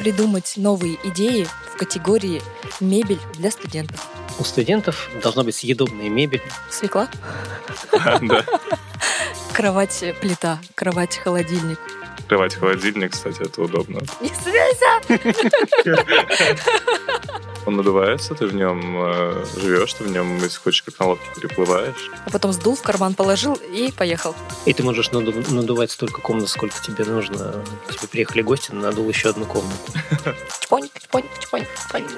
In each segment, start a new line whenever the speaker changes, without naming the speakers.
придумать новые идеи в категории «Мебель для студентов».
У студентов должна быть съедобная мебель.
Свекла?
Да.
Кровать-плита, кровать-холодильник.
Кровать-холодильник, кстати, это удобно.
Не смейся!
Он надувается, ты в нем э, живешь, ты в нем, если хочешь, как на лодке переплываешь.
А потом сдул, в карман положил и поехал.
И ты можешь наду- надувать столько комнат, сколько тебе нужно. Тебе приехали гости, надул еще одну комнату.
Чпоник, чпоник, чпоник, чпоник.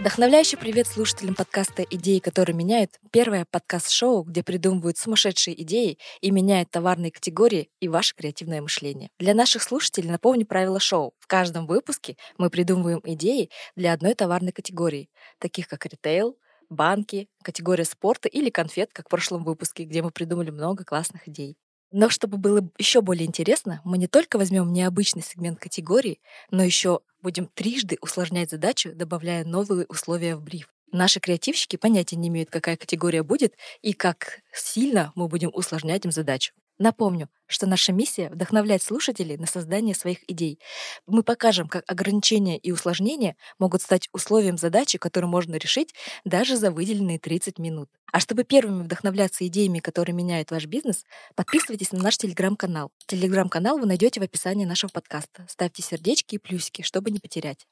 Вдохновляющий привет слушателям подкаста «Идеи, которые меняют». Первое подкаст-шоу, где придумывают сумасшедшие идеи и меняют товарные категории и ваше креативное мышление. Для наших слушателей напомню правила шоу. В каждом выпуске мы придумываем идеи для одной товарной категории, таких как ритейл, банки, категория спорта или конфет, как в прошлом выпуске, где мы придумали много классных идей. Но чтобы было еще более интересно, мы не только возьмем необычный сегмент категории, но еще будем трижды усложнять задачу, добавляя новые условия в бриф. Наши креативщики понятия не имеют, какая категория будет и как сильно мы будем усложнять им задачу. Напомню, что наша миссия — вдохновлять слушателей на создание своих идей. Мы покажем, как ограничения и усложнения могут стать условием задачи, которую можно решить даже за выделенные 30 минут. А чтобы первыми вдохновляться идеями, которые меняют ваш бизнес, подписывайтесь на наш телеграм-канал. Телеграм-канал вы найдете в описании нашего подкаста. Ставьте сердечки и плюсики, чтобы не потерять.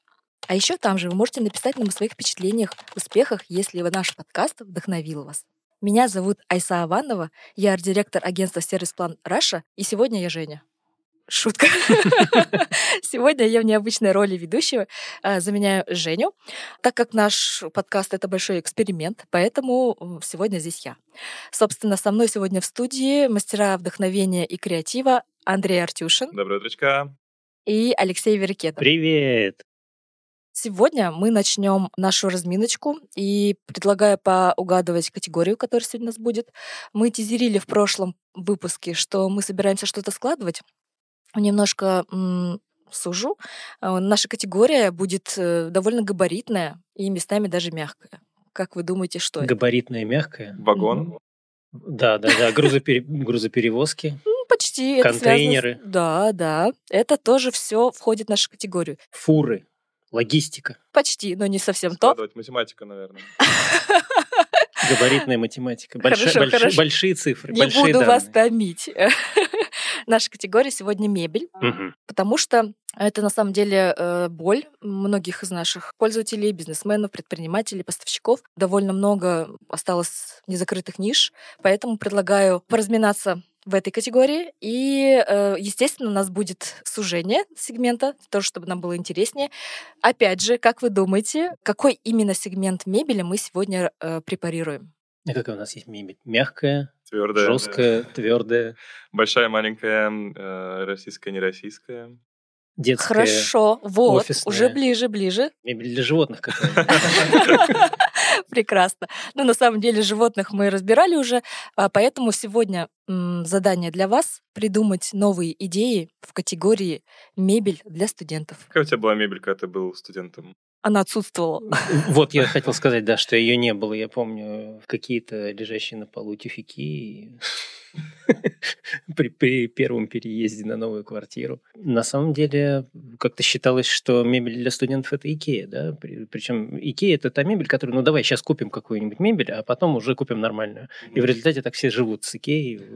А еще там же вы можете написать нам о своих впечатлениях, успехах, если наш подкаст вдохновил вас. Меня зовут Айса Аванова, я арт-директор агентства «Serviceplan Russia», и сегодня я Женя. Шутка. Сегодня я в необычной роли ведущего а, заменяю Женю, так как наш подкаст — это большой эксперимент, поэтому сегодня здесь я. Собственно, со мной сегодня в студии мастера вдохновения и креатива Андрей Артюшин
Доброе утречко.
и Алексей Верикетов.
Привет!
Сегодня мы начнем нашу разминочку и предлагаю поугадывать категорию, которая сегодня у нас будет. Мы тизерили в прошлом выпуске, что мы собираемся что-то складывать. Немножко м, сужу. Э, Наша категория будет э, довольно габаритная и местами даже мягкая. Как вы думаете, что это?
Габаритная, мягкая.
Вагон.
Да, да, да. Грузопере- Грузоперевозки,
Ну, почти. это связано с-
контейнеры.
Да, да. Это тоже все входит в нашу категорию.
фуры, логистика,
Почти, но не совсем то.
Складывать математика, наверное.
габаритная математика. Больши-
Хорошо,
больши-
хорошо.
Большие цифры,
Не
большие
буду вас томить. Наша категория сегодня мебель.
Мгм.
потому что это на самом деле э, боль многих из наших пользователей, бизнесменов, предпринимателей, поставщиков. Довольно много осталось незакрытых ниш, поэтому предлагаю поразминаться в этой категории. И, э, естественно, у нас будет сужение сегмента, тоже чтобы нам было интереснее. Опять же, как вы думаете, какой именно сегмент мебели мы сегодня э, препарируем?
А какая у нас есть мебель? Мягкая,
Твердая.
жесткая, твердая,
Большая, маленькая, э, российская, нероссийская.
Детская.
Хорошо, вот,
офисная.
уже ближе, ближе.
Мебель для животных какая
Прекрасно. Ну, на самом деле, животных мы разбирали уже, а, поэтому сегодня задание для вас — придумать новые идеи в категории «Мебель для студентов».
Какая у тебя была мебель, когда ты был студентом?
Она отсутствовала.
Вот я хотел сказать, да, что ее не было. Я помню какие-то лежащие на полу тюфяки при, при первом переезде на новую квартиру. На самом деле, как-то считалось, что мебель для студентов это Икея, да? При- Причем Икея это та мебель, которую, ну давай сейчас купим какую-нибудь мебель, а потом уже купим нормальную. И в результате так все живут с Икеей.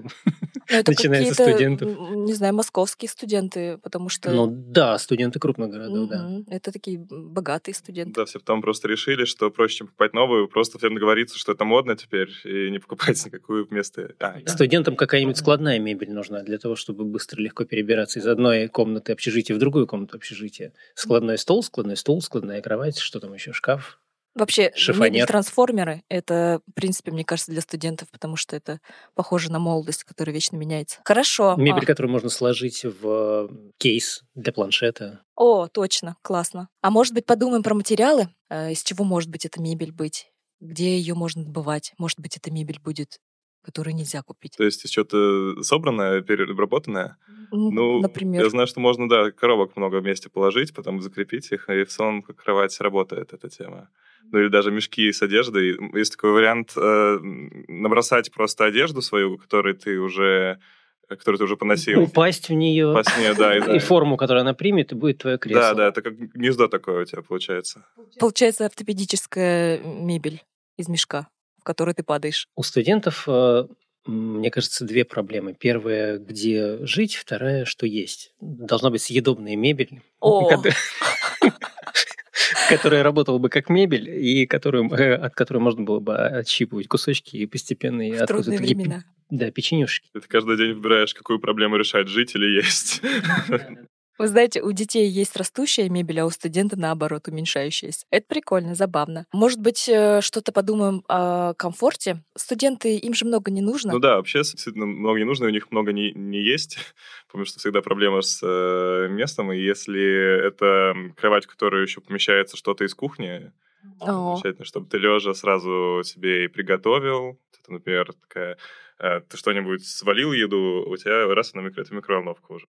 Ну, это
Начиная со
какие-то,
студентов.
не знаю, московские студенты, потому что
Ну да, студенты крупных городов, да.
это такие богатые студенты.
Да, все потом просто решили, что проще, чем покупать новую, просто всем договориться, что это модно теперь, и не покупать никакую вместо... А,
Студентам какая-нибудь складная мебель нужна для того, чтобы быстро легко перебираться из одной комнаты общежития в другую комнату общежития. Складной стол, складной стул, складная кровать, что там еще, шкаф.
Вообще,
Шифонер.
мебель-трансформеры — это, в принципе, мне кажется, для студентов, потому что это похоже на молодость, которая вечно меняется. Хорошо.
Мебель,
А,
которую можно сложить в кейс для планшета.
О, точно, классно. А может быть, подумаем про материалы? Э, Из чего может быть эта мебель быть? Где ее можно добывать? Может быть, эта мебель будет которые нельзя купить.
То есть что-то собранное, переработанное?
Ну, например.
Я знаю, что можно, да, коробок много вместе положить, потом закрепить их, и в целом как кровать работает эта тема. Ну или даже мешки с одеждой. Есть такой вариант э, набросать просто одежду свою, которую ты уже которую ты уже поносил.
Упасть в нее.
Упасть в нее, да. И,
и форму, которую она примет, и будет твое кресло.
Да, да, это как гнездо такое у тебя получается.
Получается ортопедическая мебель из мешка, в который ты падаешь.
У студентов э, мне кажется, две проблемы. Первая, где жить, вторая, что есть. Должна быть съедобная мебель, которая работала бы как мебель, и которую, э, от которой можно было бы отщипывать кусочки и постепенно...
В трудные времена.
Да, печенюшки.
Ты каждый день выбираешь, какую проблему решать, жить или есть.
Вы знаете, у детей есть растущая мебель, а у студента, наоборот, уменьшающаяся. Это прикольно, забавно. Может быть, э, что-то подумаем о комфорте? Студенты, им же много не нужно.
Ну да, вообще действительно много не нужно, у них много не, не есть, потому что всегда проблема с э, местом, и если это кровать, в которой еще помещается что-то из кухни, замечательно, чтобы ты лежа сразу себе и приготовил. Это, например, такая, э, ты что-нибудь свалил еду, у тебя раз на микро, это микроволновка уже.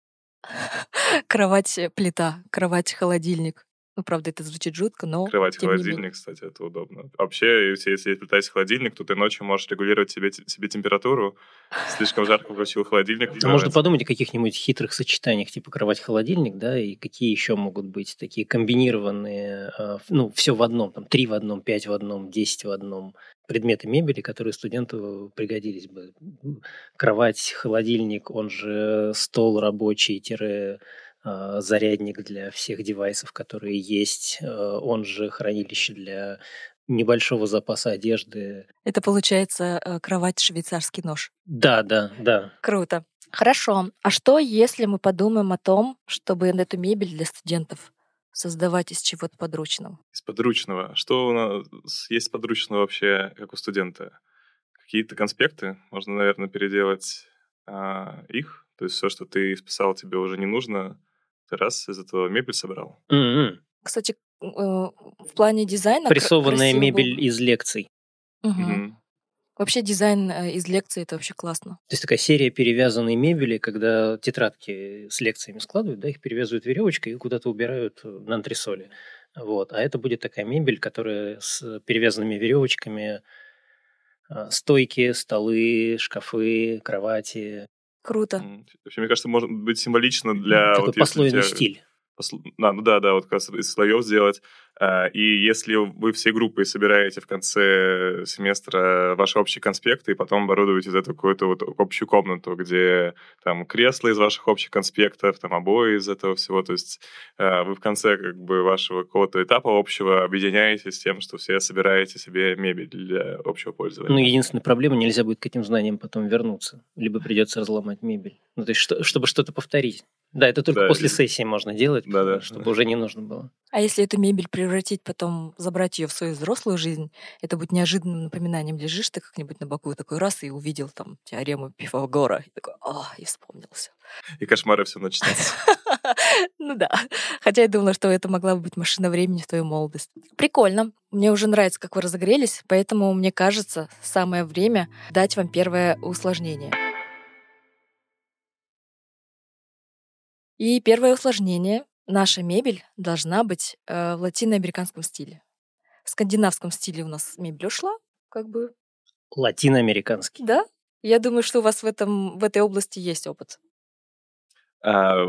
Кровать-плита, э, кровать-холодильник. Ну, правда, это звучит жутко, но...
Кровать-холодильник, кстати, это удобно. Вообще, если, если есть холодильник, то ты ночью можешь регулировать себе, себе температуру. Слишком жарко включил холодильник.
Это можно подумать о каких-нибудь хитрых сочетаниях, типа кровать-холодильник, да, и какие еще могут быть такие комбинированные, а, ну, все в одном, там, три в одном, пять в одном, десять в одном предметы мебели, которые студенту пригодились бы. Кровать, холодильник, он же стол рабочий, тире а, зарядник для всех девайсов, которые есть, а, он же хранилище для небольшого запаса одежды.
Это получается э, кровать швейцарский нож.
Да, да, да.
Круто. Хорошо. А что, если мы подумаем о том, чтобы эту мебель для студентов создавать из чего-то подручного?
Из подручного. Что у нас есть подручного вообще, как у студента? Какие-то конспекты. Можно, наверное, переделать а, их. То есть все, что ты списал, тебе уже не нужно. Ты раз из этого мебель собрал.
Mm-hmm.
Кстати, э, в плане дизайна...
Прессованная мебель из лекций.
Угу. Mm-hmm. Вообще дизайн э, из лекций это вообще классно.
То есть такая серия перевязанной мебели, когда тетрадки с лекциями складывают, да, их перевязывают веревочкой и куда-то убирают на антресоле. Вот. А это будет такая мебель, которая с перевязанными веревочками, стойки, столы, шкафы, кровати.
Круто.
Вообще, мне кажется, может быть символично для...
Такой вот, послойный тебя... стиль.
А, ну да, да, вот как раз из слоев сделать. А, и если вы всей группой собираете в конце семестра ваши общие конспекты и потом оборудуете из этого какую-то вот общую комнату, где там кресла из ваших общих конспектов, там обои из этого всего, то есть а, вы в конце как бы вашего какого-то этапа общего объединяетесь с тем, что все собираете себе мебель для общего пользования.
Ну, единственная проблема, нельзя будет к этим знаниям потом вернуться, либо придется разломать мебель. Ну, то есть, что, чтобы что-то повторить. Да, это только да, после и... сессии можно делать, да, да, чтобы да. уже не нужно было.
А если эту мебель превратить потом, забрать ее в свою взрослую жизнь, это будет неожиданным напоминанием. Лежишь ты как-нибудь на боку такой раз и увидел там теорему Пифагора. И такой, а, и вспомнился.
И кошмары все начнутся.
Ну да. Хотя я думала, что это могла бы быть машина времени в твою молодость. Прикольно. Мне уже нравится, как вы разогрелись, поэтому мне кажется, самое время дать вам первое усложнение. И первое усложнение. Наша мебель должна быть э, в латиноамериканском стиле. В скандинавском стиле у нас мебель ушла, как бы.
Латиноамериканский.
Да. Я думаю, что у вас в, этом, в этой области есть опыт.
А,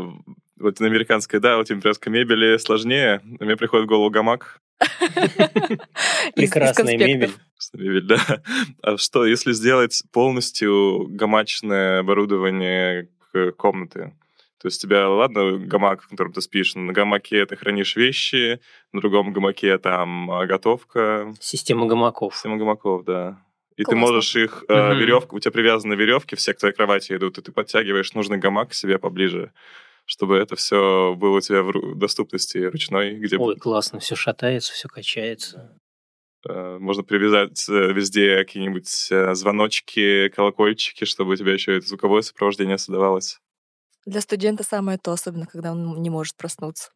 латиноамериканская, да, латиноамериканской мебели сложнее. Мне приходит в голову гамак.
Прекрасная мебель.
Мебель, да. А что, если сделать полностью гамачное оборудование комнаты? То есть у тебя, ладно, гамак, в котором ты спишь, на гамаке ты хранишь вещи, на другом гамаке там а, готовка.
Система гамаков.
Система гамаков, да. И Классно. ты можешь их, угу. э, веревка, у тебя привязаны веревки, все к твоей кровати идут, и ты подтягиваешь нужный гамак к себе поближе, чтобы это все было у тебя в доступности ручной. Где...
Ой, классно, все шатается, все качается.
Э, можно привязать э, везде какие-нибудь э, звоночки, колокольчики, чтобы у тебя еще это звуковое сопровождение создавалось.
Для студента самое то, особенно когда он не может проснуться.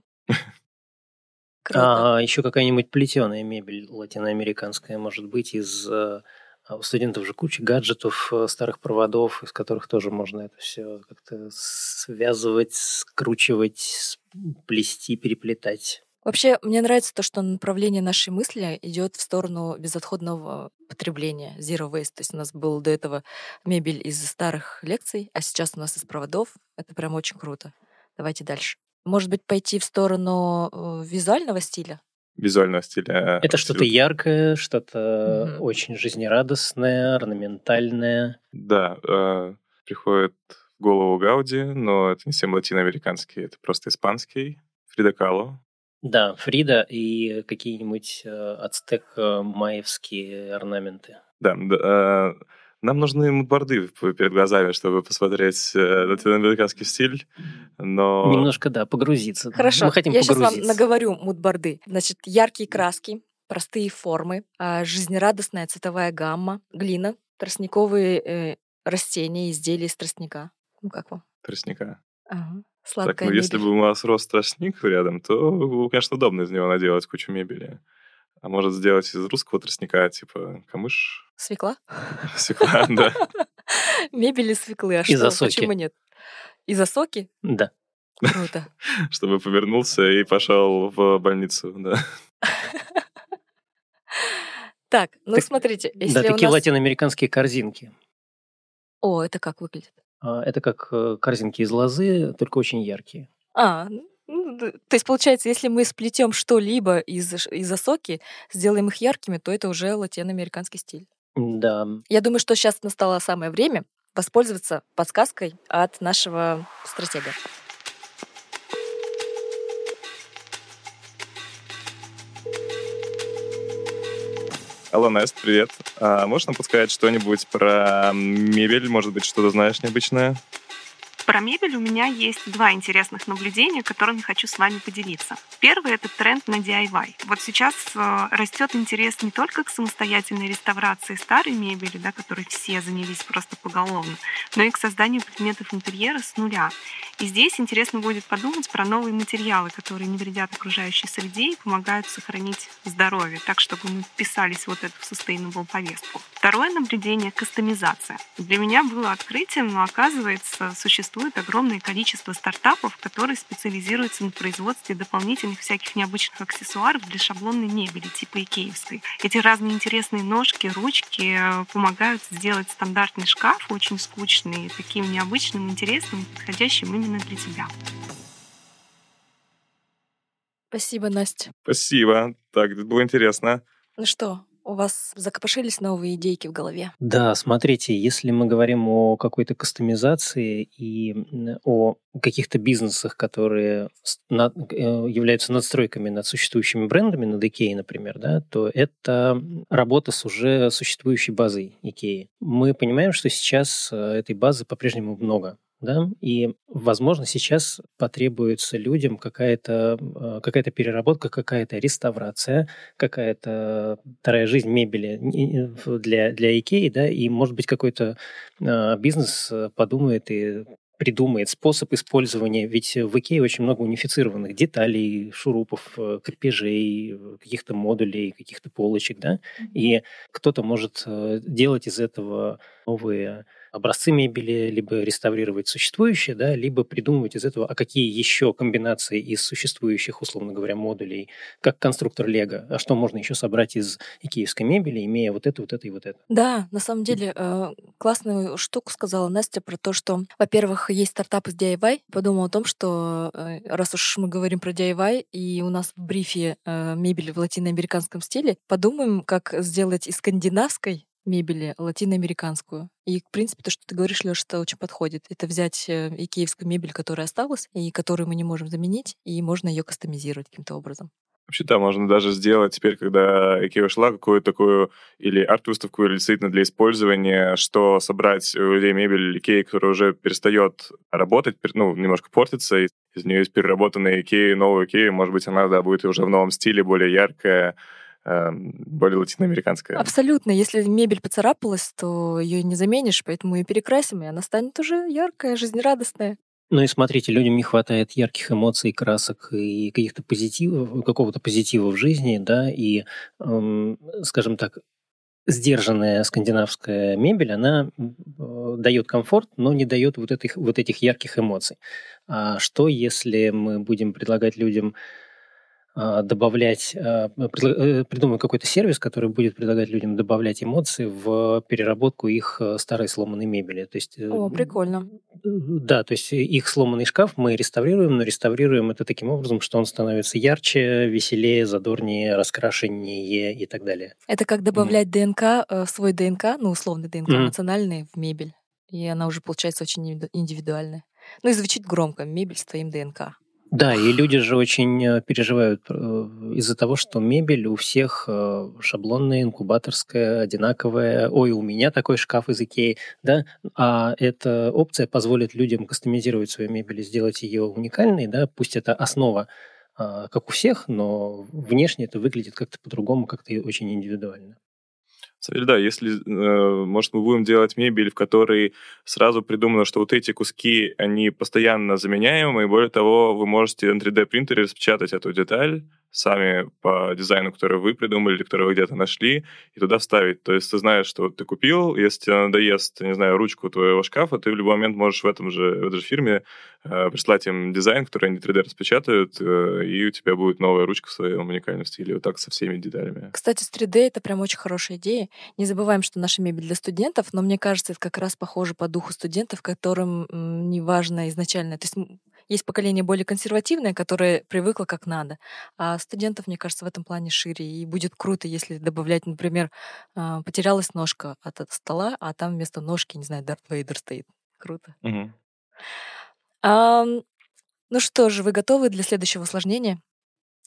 Круто. А еще какая-нибудь плетеная мебель латиноамериканская, может быть, из э, А у студентов же куча гаджетов, э, старых проводов, из которых тоже можно это все как-то связывать, скручивать, плести, переплетать.
Вообще, мне нравится то, что направление нашей мысли идет в сторону безотходного потребления, zero waste. То есть у нас был до этого мебель из старых лекций, а сейчас у нас из проводов. Это прям очень круто. Давайте дальше. Может быть, пойти в сторону э, визуального стиля?
Визуального стиля.
Это что-то яркое, что-то угу. очень жизнерадостное, орнаментальное.
Да, э, приходит в голову Гауди, но это не всем латиноамериканский, это просто испанский. Фрида Кало,
да, Фрида и какие-нибудь э, ацтек-маевские орнаменты.
Да, да э, нам нужны мудборды перед глазами, чтобы посмотреть э, латиноамериканский стиль, но...
Немножко, да, погрузиться.
Хорошо,
Мы хотим
я
погрузиться.
сейчас вам наговорю мудборды. Значит, яркие краски, простые формы, а, жизнерадостная цветовая гамма, глина, тростниковые э, растения, изделия из тростника. Ну, как вам?
Тростника.
Ага. Сладкая
так, ну,
мебель.
если бы у вас рос тростник рядом, то, конечно, удобно из него наделать кучу мебели. А может сделать из русского тростника, типа камыш?
Свекла?
Свекла, да.
Мебель из свеклы, а что? Почему нет? Из осоки?
Да.
Круто.
Чтобы повернулся и пошел в больницу, да.
Так, ну
Так,
смотрите, если
да, такие
нас...
латиноамериканские корзинки.
О, это как выглядит?
А, Это как э, корзинки из лозы, только очень яркие.
А, ну, д- то есть получается, если мы сплетем что-либо из, из осоки, сделаем их яркими, то это уже латиноамериканский стиль.
Да,
Я думаю, что сейчас настало самое время воспользоваться подсказкой от нашего стратега.
Алло, Нест, привет. А, можешь нам подсказать что-нибудь про мебель? Может быть, что-то знаешь необычное?
Про мебель у меня есть два интересных наблюдения, которыми хочу с вами поделиться. Первый — это тренд на DIY. Вот сейчас э, растет интерес не только к самостоятельной реставрации старой мебели, да, которой все занялись просто поголовно, но и к созданию предметов интерьера с нуля. И здесь интересно будет подумать про новые материалы, которые не вредят окружающей среде и помогают сохранить здоровье, так, чтобы мы вписались вот эту в sustainable повестку. Второе наблюдение — кастомизация. Для меня было открытием, но оказывается, существует огромное количество стартапов, которые специализируются на производстве дополнительных всяких необычных аксессуаров для шаблонной мебели, типа икеевской. Эти разные интересные ножки, ручки э, помогают сделать стандартный шкаф, очень скучный, таким необычным, интересным, подходящим именно для тебя.
Спасибо, Настя.
Спасибо. Так, это было интересно.
Ну что, у вас закопошились новые идейки в голове?
Да, смотрите, если мы говорим о какой-то кастомизации и о каких-то бизнесах, которые с- на- э, являются надстройками над существующими брендами, над Икеей, например, да, то это работа с уже существующей базой Икеи. Мы понимаем, что сейчас э, этой базы по-прежнему много. Да? И, возможно, сейчас потребуется людям какая-то э, какая переработка, какая-то реставрация, какая-то вторая жизнь мебели для, для Икеи, да, и, может быть, какой-то э, бизнес э, подумает и придумает способ использования, ведь в Икее очень много унифицированных деталей, шурупов, э, крепежей, э, каких-то модулей, каких-то полочек, да, и кто-то может делать из этого новые образцы мебели, либо реставрировать существующие, да, либо придумывать из этого, а какие еще комбинации из существующих, условно говоря, модулей, как конструктор Лего, а что можно еще собрать из икеевской мебели, имея вот это, вот это и вот это.
Да, на самом деле э, классную штуку сказала Настя про то, что, во-первых, есть стартап из DIY. Подумала о том, что э, раз уж мы говорим про DIY, и у нас в брифе э, мебель в латиноамериканском стиле, подумаем, как сделать из скандинавской мебели латиноамериканскую. И, в принципе, то, что ты говоришь, Леша, это очень подходит. Это взять э, икеевскую мебель, которая осталась, и которую мы не можем заменить, и можно ее кастомизировать каким-то образом.
Вообще, да, можно даже сделать теперь, когда Икеа ушла, какую-то такую или арт-выставку, или действительно для использования, что собрать у людей мебель Икеи, которая уже перестает работать, ну, немножко портится, и из нее есть переработанная Икея, новая Икея, может быть, она, да, будет уже в новом стиле, более яркая, более латиноамериканская.
Абсолютно. Если мебель поцарапалась, то ее не заменишь, поэтому ее перекрасим, и она станет уже яркая, жизнерадостная.
Ну и смотрите, людям не хватает ярких эмоций, красок и каких-то позитивов, какого-то позитива в жизни, да, и, эм, скажем так, сдержанная скандинавская мебель, она дает комфорт, но не дает вот этих, вот этих ярких эмоций. А что, если мы будем предлагать людям добавлять, а, э, придумаю какой-то сервис, который будет предлагать людям добавлять эмоции в переработку их э, старой сломанной мебели. То есть,
э, О, прикольно.
Да, то есть их сломанный шкаф мы реставрируем, но реставрируем это таким образом, что он становится ярче, веселее, задорнее, раскрашеннее и так далее.
Это как добавлять mm. ДНК, свой ДНК, ну, условный ДНК, mm. национальный в мебель. И она уже получается очень индивидуальная. Ну и звучит громко, мебель с твоим ДНК.
Да, и люди же очень э, переживают э, из-за того, что мебель у всех э, шаблонная, инкубаторская, одинаковая. Ой, у меня такой шкаф из Икеи, да? А эта опция позволит людям кастомизировать свою мебель и сделать ее уникальной, да? Пусть это основа а, как у всех, но внешне это выглядит как-то по-другому, как-то очень индивидуально.
Да, если, э, может, мы будем делать мебель, в которой сразу придумано, что вот эти куски, они постоянно заменяемые, и более того, вы можете на 3D-принтере распечатать эту деталь, сами по дизайну, который вы придумали или который вы где-то нашли, и туда вставить. То есть ты знаешь, что ты купил, если тебе надоест, не знаю, ручку твоего шкафа, ты в любой момент можешь в этом же, в этой же фирме прислать им дизайн, который они 3D распечатают, э, и у тебя будет новая ручка в своем уникальном стиле, вот так со всеми деталями.
Кстати, с 3D это прям очень хорошая идея. Не забываем, что наша мебель для студентов, но мне кажется, это как раз похоже по духу студентов, которым не важно изначально. То есть есть поколение более консервативное, которое привыкло как надо. А студентов, мне кажется, в этом плане шире. И будет круто, если добавлять, например, а, потерялась ножка от стола, а там вместо ножки, не знаю, Дарт Вейдер стоит. Круто.
Угу.
А, ну что же, вы готовы для следующего усложнения?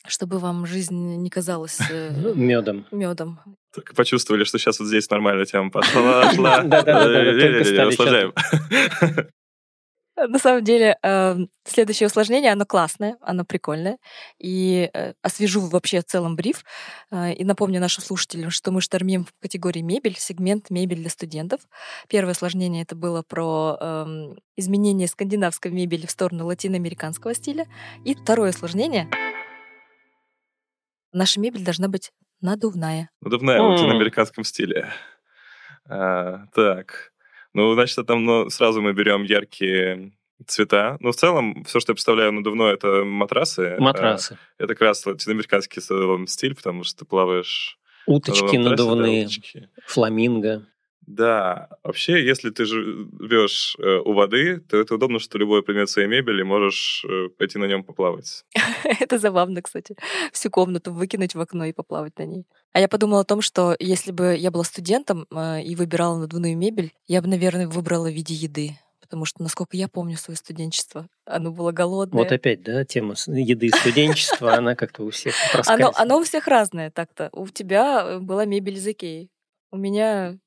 чтобы вам жизнь не казалась э,
ну, медом.
Медом.
Так почувствовали, что сейчас вот здесь нормальная тема пошла.
Да-да-да,
усложняем.
На самом деле, э, следующее усложнение, оно классное, оно прикольное. И э, освежу вообще в целом бриф. Э, и напомню нашим слушателям, что мы штормим в категории мебель, сегмент мебель для студентов. Первое усложнение это было про э, изменение скандинавской мебели в сторону латиноамериканского стиля. И второе усложнение наша мебель должна быть надувная.
Надувная в латиноамериканском стиле. А, так. Ну, значит, там ну, сразу мы берем яркие цвета. Ну, в целом, все, что я представляю надувное, это матрасы.
Матрасы.
Это как раз латиноамериканский стиль, потому что ты плаваешь...
Уточки надувные, да, уточки. фламинго.
Да, вообще, если ты живешь э, у воды, то это удобно, что любой предмет своей мебели можешь э, пойти на нем поплавать.
Это забавно, кстати. Всю комнату выкинуть в окно и поплавать на ней. А я подумала о том, что если бы я была студентом э, и выбирала надувную мебель, я бы, наверное, выбрала в виде еды. Потому что, насколько я помню свое студенчество, оно было голодное.
Вот опять, да, тема еды и студенчества, она как-то у всех оно,
оно у всех разное так-то. У тебя была мебель из Икеи. У меня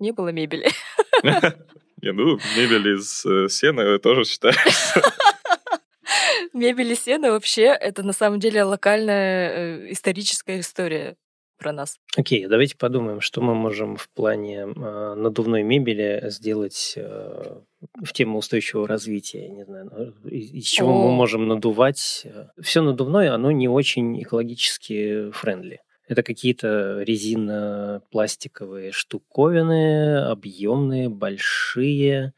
не было мебели.
Не, ну, мебель из э, сена тоже считается.
Мебель из сена вообще это на самом деле локальная э, историческая история про нас.
Окей, okay, давайте подумаем, что мы можем в плане э, надувной мебели сделать э, в тему устойчивого развития. Не знаю, ну, из, из чего oh. мы можем надувать. Все надувное, оно не очень экологически френдли. Это какие-то резино-пластиковые штуковины, объемные, большие.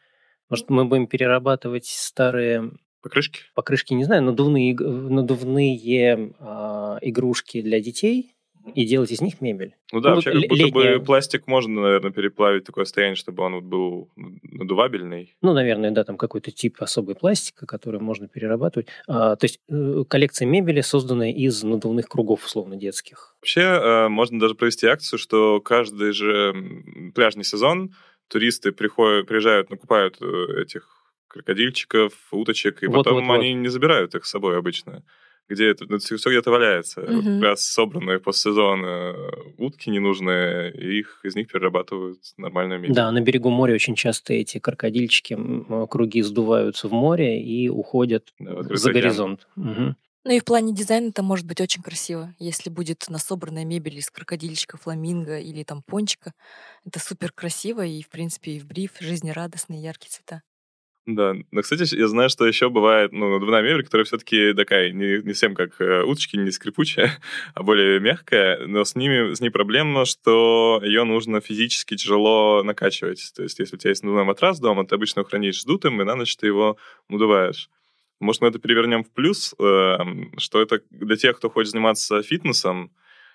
Может, мы будем перерабатывать старые
покрышки?
Покрышки, не знаю, надувные, надувные а, игрушки для детей и делать из них мебель.
Ну да, ну, вообще, как будто летняя... бы пластик можно, наверное, переплавить в такое состояние, чтобы он вот был надувабельный.
Ну, наверное, да, там какой-то тип особой пластика, который можно перерабатывать. А, то есть э, коллекция мебели создана из надувных кругов, условно, детских.
Вообще, э, можно даже провести акцию, что каждый же пляжный сезон туристы приходят, приезжают, накупают э, этих крокодильчиков, уточек, и вот, потом вот, они вот. не забирают их с собой обычно где это, ну, все где-то валяется. Mm-hmm. Вот как раз собранные после сезона утки ненужные, и их, из них перерабатывают нормальную мебель.
Да, на берегу моря очень часто эти крокодильчики, круги сдуваются в море и уходят да, за горизонт. Угу.
Ну и в плане дизайна это может быть очень красиво, если будет насобранная мебель из крокодильчика, фламинго или там пончика. Это супер красиво и, в принципе, и в бриф жизнерадостные яркие цвета.
Да, но, кстати, я знаю, что еще бывает, ну, надувная мебель, которая все-таки такая, не, не совсем как э, уточки, не скрипучая, а более мягкая, но с ними, с ней проблема, что ее нужно физически тяжело накачивать. То есть, если у тебя есть надувной матрас дома, ты обычно его хранишь сдутым, и на ночь ты его надуваешь. Может, мы это перевернем в плюс, э, что это для тех, кто хочет заниматься фитнесом,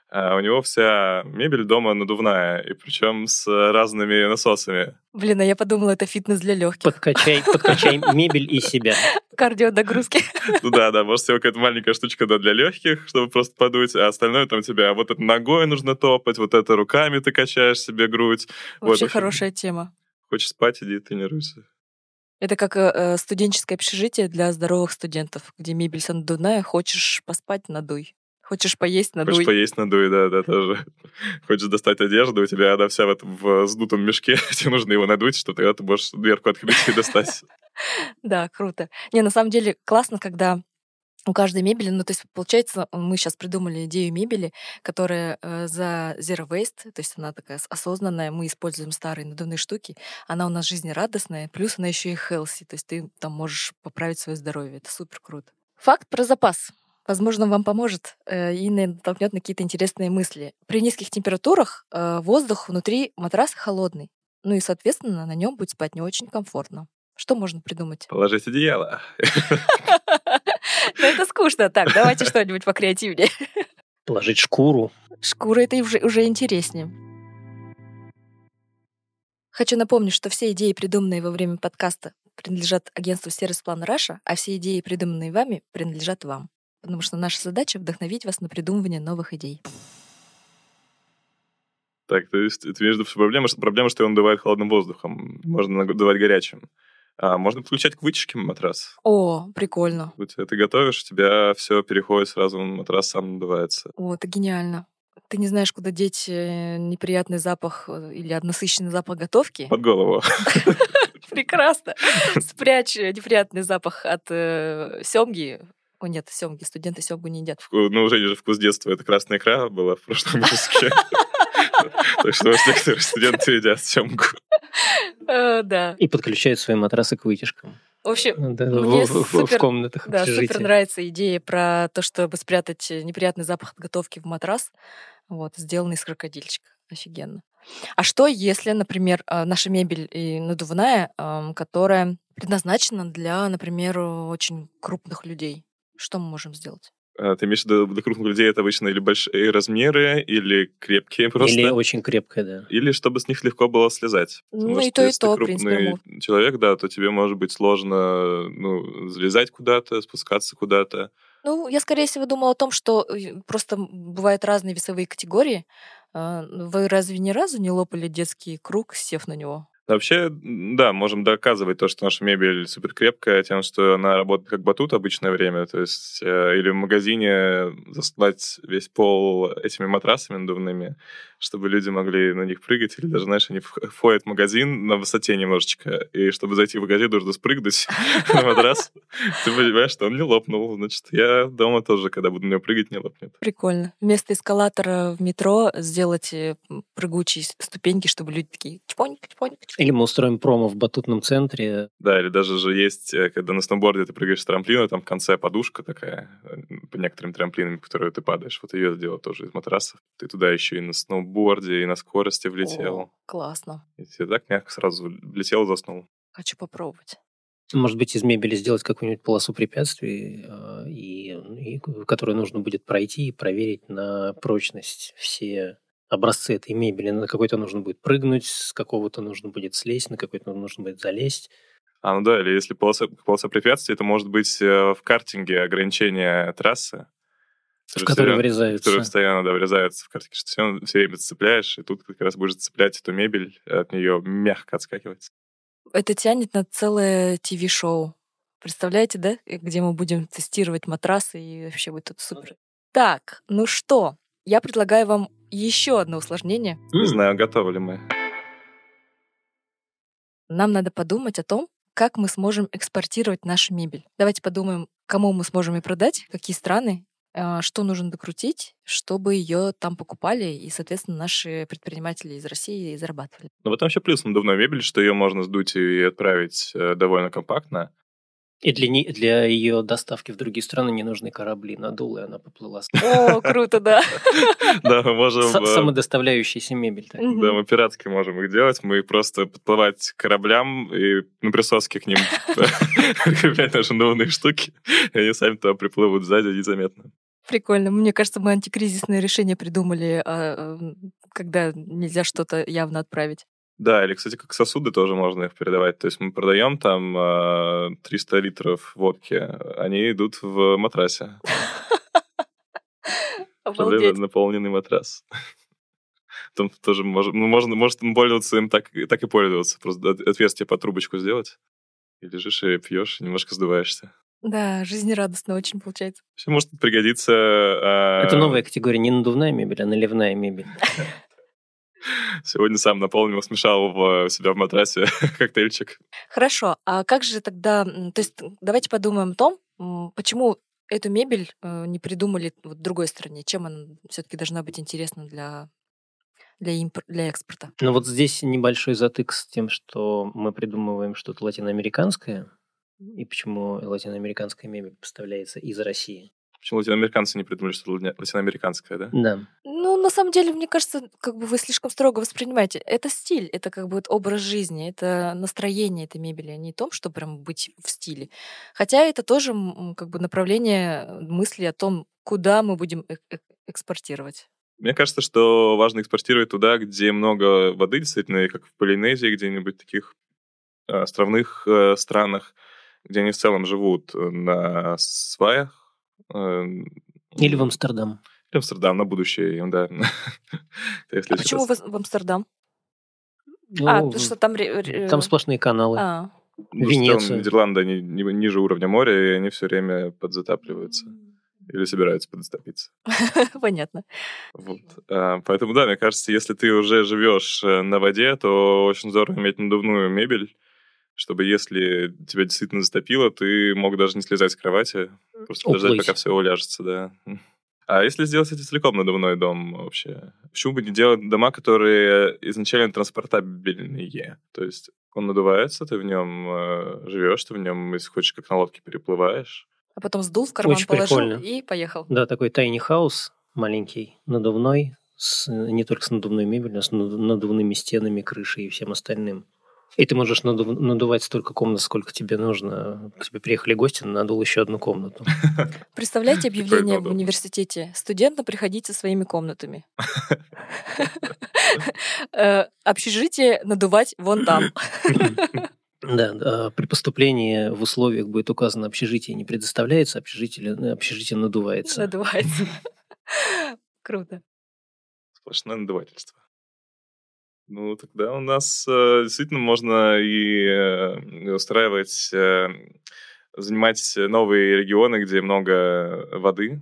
у него вся мебель дома надувная, и причем с разными насосами.
Блин, а я подумала, это фитнес для легких.
Подкачай, подкачай мебель и себя.
Кардио нагрузки.
Ну да, да, может, всего какая-то маленькая штучка да, для легких, чтобы просто подуть, а остальное там тебе, а вот это ногой нужно топать, вот это руками ты качаешь себе грудь.
Вообще
вот,
хорошая тема.
Хочешь спать, иди тренируйся.
Это как э, студенческое общежитие для здоровых студентов, где мебель надувная, хочешь поспать, надуй. Хочешь поесть, надуй.
Хочешь поесть, надуй, да, да, тоже. Хочешь достать одежду, у тебя она вся в, этом, в сдутом мешке, тебе нужно его надуть, что тогда ты можешь дверку открыть и достать.
Да, круто. Не, на самом деле классно, когда у каждой мебели, ну, то есть, получается, мы сейчас придумали идею мебели, которая э, за zero waste, то есть она такая осознанная, мы используем старые надувные штуки, она у нас жизнерадостная, плюс она еще и healthy, то есть ты там можешь поправить свое здоровье, это супер круто. Факт про запас. Возможно, вам поможет э, и натолкнет на какие-то интересные мысли. При низких температурах э, воздух внутри матраса холодный. Ну и, соответственно, на нем будет спать не очень комфортно. Что можно придумать?
Положить одеяло.
Ну это скучно. Так, давайте что-нибудь покреативнее.
Положить шкуру.
Шкура это уже, уже интереснее. Хочу напомнить, что все идеи, придуманные во время подкаста, принадлежат агентству Сервис План Раша, а все идеи, придуманные вами, принадлежат вам потому что наша задача — вдохновить вас на придумывание новых идей.
Так, то есть это между проблема, что, проблема, что он надувает холодным воздухом. Можно надувать горячим. А можно подключать к вытяжке матрас.
О, прикольно.
Вот ты готовишь, у тебя все переходит сразу, матрас сам надувается.
О, это гениально. Ты не знаешь, куда деть э, неприятный запах э, или насыщенный запах готовки?
Под голову.
Прекрасно. Спрячь неприятный запах от э, семги о, нет, семги. Студенты семгу не едят.
Ну, уже же вкус детства. Это красная икра была в прошлом выпуске. Так что некоторые студенты едят семгу.
Э, да.
И подключают свои матрасы к вытяжкам.
В общем, мне в комнатах Да, супер нравится идея про то, чтобы спрятать неприятный запах от готовки в матрас, вот, сделанный из крокодильчика. Офигенно. А что, если, например, э, наша мебель и надувная, которая предназначена для, например, очень крупных людей? Что мы можем сделать?
А, ты имеешь в виду, для крупных людей это обычно или большие размеры, или крепкие просто?
Или очень крепкие, да.
Или чтобы с них легко было слезать.
Ну Потому и то, и то, в принципе.
человек, да, то тебе может быть сложно ну, залезать куда-то, спускаться куда-то.
Ну, я, скорее всего, думала о том, что э, просто бывают разные весовые категории. А, вы разве ни разу не лопали детский круг, сев на него?
Вообще, да, можем доказывать то, что наша мебель супер крепкая тем, что она работает как батут обычное время, то есть э, или в магазине застлать весь пол этими матрасами надувными, чтобы люди могли на них прыгать, или даже, знаешь, они входят в магазин на высоте немножечко, и чтобы зайти в магазин, нужно спрыгнуть на матрас. Ты понимаешь, что он не лопнул. Значит, я дома тоже, когда буду на него прыгать, не лопнет.
Прикольно. Вместо эскалатора в метро сделать э, прыгучие ступеньки, чтобы люди такие чпоник, чпоник.
Или мы устроим промо в батутном центре.
Да, или даже же есть, э, когда на сноуборде ты прыгаешь с трамплина, там в конце подушка такая, э, по некоторым трамплинам, в которую ты падаешь. Вот ее сделал тоже из матраса. Ты туда еще и на сноуборде и на скорости влетел.
О, классно.
И ты так мягко сразу влетел и заснул.
Хочу попробовать.
Может быть, из мебели сделать какую-нибудь полосу препятствий, а, и, и, которую нужно будет пройти и проверить на прочность все образцы этой мебели. На какой-то нужно будет прыгнуть, с какого-то нужно будет слезть, на какой-то нужно будет залезть.
А, ну да, или если полоса, полоса препятствий, это может быть э, в картинге ограничение трассы
в которые врезаются.
Которые постоянно, да, врезаются в картинке, что все, все время цепляешь, и тут как раз будешь цеплять эту мебель, от нее мягко отскакивать.
Это тянет на целое ТВ-шоу. Представляете, да? Где мы будем тестировать матрасы, и вообще будет тут супер. Так, ну что, я предлагаю вам еще одно усложнение.
Не знаю, готовы ли мы.
Нам надо подумать о том, как мы сможем экспортировать нашу мебель. Давайте подумаем, кому мы сможем и продать, какие страны, а, что нужно докрутить, чтобы ее там покупали, и, соответственно, наши предприниматели из России зарабатывали.
Ну вот там еще плюс надувной мебель, что ее можно сдуть и отправить э, довольно компактно.
И для, не, для ее доставки в другие страны не нужны корабли. Надул, и она поплыла.
О, круто, да.
Да, мы можем... Э,
Самодоставляющаяся мебель.
Да, мы пиратски можем их делать. Мы просто подплывать к кораблям и на присоске к ним прикреплять наши надувные штуки. И они сами туда приплывут сзади незаметно.
Прикольно. Мне кажется, мы антикризисное решение придумали, а, м, когда нельзя что-то явно отправить.
Да, или, кстати, как сосуды тоже можно их передавать. То есть мы продаем там э, 300 литров водки, они идут в матрасе. Наполненный матрас. Там тоже можно, ну, можно, может им пользоваться им так, так и пользоваться. Просто от- отверстие по трубочку сделать. И лежишь и пьешь, и немножко сдуваешься.
Да, жизнерадостно очень получается.
Все может пригодиться. э,
Это новая категория, не надувная мебель, а наливная мебель.
Сегодня сам наполнил, смешал в себя в матрасе коктейльчик.
Хорошо, а как же тогда... То есть давайте подумаем о том, почему эту мебель э, не придумали вот в другой стране? Чем она все-таки должна быть интересна для, для, импор- для экспорта?
Но вот здесь небольшой затык с тем, что мы придумываем что-то латиноамериканское, и почему латиноамериканская мебель поставляется из России.
Почему латиноамериканцы не придумали латино- латиноамериканское, да?
Да.
Ну, на самом деле, мне кажется, как бы вы слишком строго воспринимаете. Это стиль, это как бы вот образ жизни, это настроение этой мебели, а не том, что прям быть в стиле. Хотя это тоже как бы направление мысли о том, куда мы будем э- э- экспортировать.
Мне кажется, что важно экспортировать туда, где много воды, действительно, и как в Полинезии, где-нибудь таких э, островных э, странах, где они в целом живут на сваях. Э,
Или в Амстердам.
Или Амстердам на будущее, им, да.
А почему в, Амстердам?
Ну,
а, потому что там...
Там сплошные каналы.
А.
Венеция.
Нидерланды, они ни- ниже уровня моря, и они все время подзатапливаются. Или собираются подзатопиться.
Понятно.
Вот. А, Поэтому, да, мне кажется, если ты уже живешь э, на воде, то очень здорово иметь надувную мебель, чтобы если тебя действительно затопило, ты мог даже не слезать с кровати, просто подождать,
Уплыть.
пока все уляжется, да. А если сделать это целиком надувной дом вообще? Почему бы не делать дома, которые изначально транспортабельные? То есть он надувается, ты в нем э, живешь, ты в нем, если хочешь, как на лодке переплываешь.
А потом сдул в карман,
Очень
положил
прикольно.
и поехал.
Да, такой tiny house маленький, надувной, с, не только с надувной мебелью, но с наду- надувными стенами, крышей и всем остальным. И ты можешь наду- надувать столько комнат, сколько тебе нужно. К тебе приехали гости, надул еще одну комнату.
Представляете объявление в университете? Студентам приходить со своими комнатами. Э, Общежитие надувать вон там.
Да, да, при поступлении в условиях будет указано общежитие не предоставляется, общежитие, общежитие надувается.
Надувается. Круто.
Сплошное надувательство. Ну, тогда у нас э, действительно можно и э, устраивать, э, занимать новые регионы, где много воды,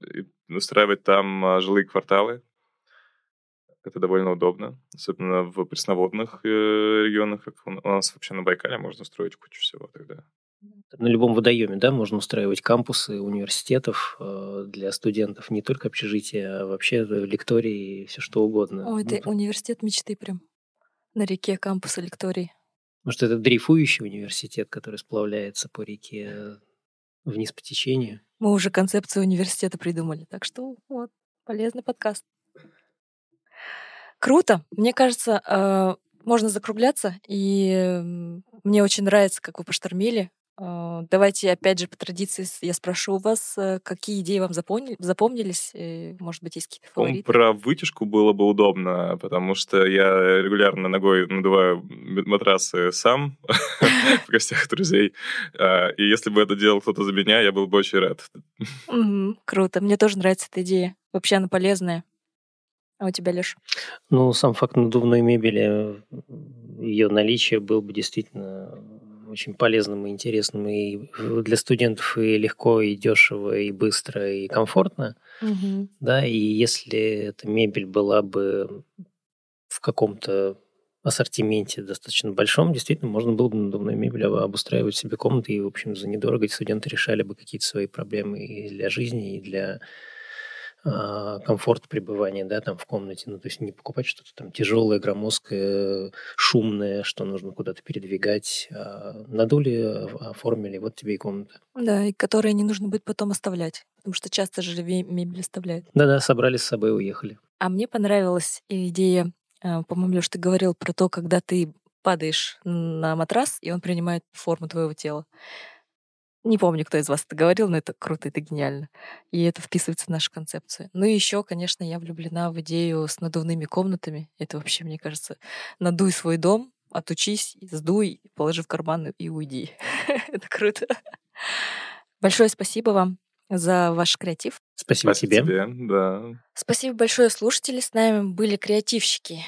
и устраивать там э, жилые кварталы. Это довольно удобно, особенно в пресноводных э, регионах, как у нас вообще на Байкале можно устроить кучу всего тогда.
На любом водоеме, да, можно устраивать кампусы университетов э, для студентов, не только общежития, а вообще лектории и все что угодно.
О, это
Ну,
университет мечты прям. На реке кампуса лекторий.
Может, это дрейфующий университет, который сплавляется по реке вниз по течению.
Мы уже концепцию университета придумали. Так что вот, полезный подкаст. Круто. Мне кажется, э, можно закругляться. И мне очень нравится, как вы поштормили. Э, Давайте, опять же, по традиции я спрошу у вас, э, какие идеи вам запомни- запомнились. и, Может быть, есть какие-то
По-моему,
фавориты?
про вытяжку было бы удобно, потому что я регулярно ногой надуваю матрасы сам в гостях друзей. А, И если бы это делал кто-то за меня, я был бы очень рад.
Круто. Мне тоже нравится эта идея. Вообще она полезная. А у тебя, Леш?
Ну, сам факт надувной мебели, ее наличие был бы действительно очень полезным и интересным и для студентов и легко, и дешево, и быстро, и комфортно. Да, и если эта мебель была бы в каком-то ассортименте достаточно большом, действительно, можно было бы надувной мебель обустраивать себе комнаты, и, в общем, за недорого студенты решали бы какие-то свои проблемы и для жизни, и для комфорт пребывания, да, там в комнате. Ну, то есть не покупать что-то там тяжелое, громоздкое, шумное, что нужно куда-то передвигать. А надули, оформили, вот тебе и комната.
Да, и которые не нужно будет потом оставлять, потому что часто же мебель оставляют.
Да-да, собрали с собой и уехали.
А мне понравилась идея, а, по-моему, Леш, ты говорил про то, когда ты падаешь на матрас, и он принимает форму твоего тела. Не помню, кто из вас это говорил, но это круто, это гениально. И это вписывается в нашу концепцию. Ну и еще, конечно, я влюблена в идею с надувными комнатами. Это вообще, мне кажется, надуй свой дом, отучись, сдуй, положи в карман и уйди. это круто. Большое спасибо вам за ваш креатив.
Спасибо,
Спасибо
тебе.
тебе. Да.
Спасибо большое, слушатели. С нами были креативщики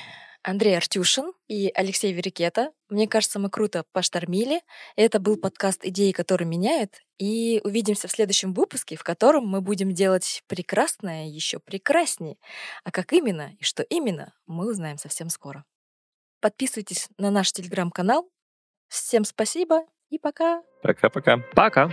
Андрей Артюшин и Алексей Верикета. Мне кажется, мы круто поштормили. Это был подкаст «Идеи, которые меняют». И увидимся в следующем выпуске, в котором мы будем делать прекрасное еще прекраснее. А как именно и что именно, мы узнаем совсем скоро. Подписывайтесь на наш телеграм-канал. Всем спасибо и пока.
Пока-пока.
Пока.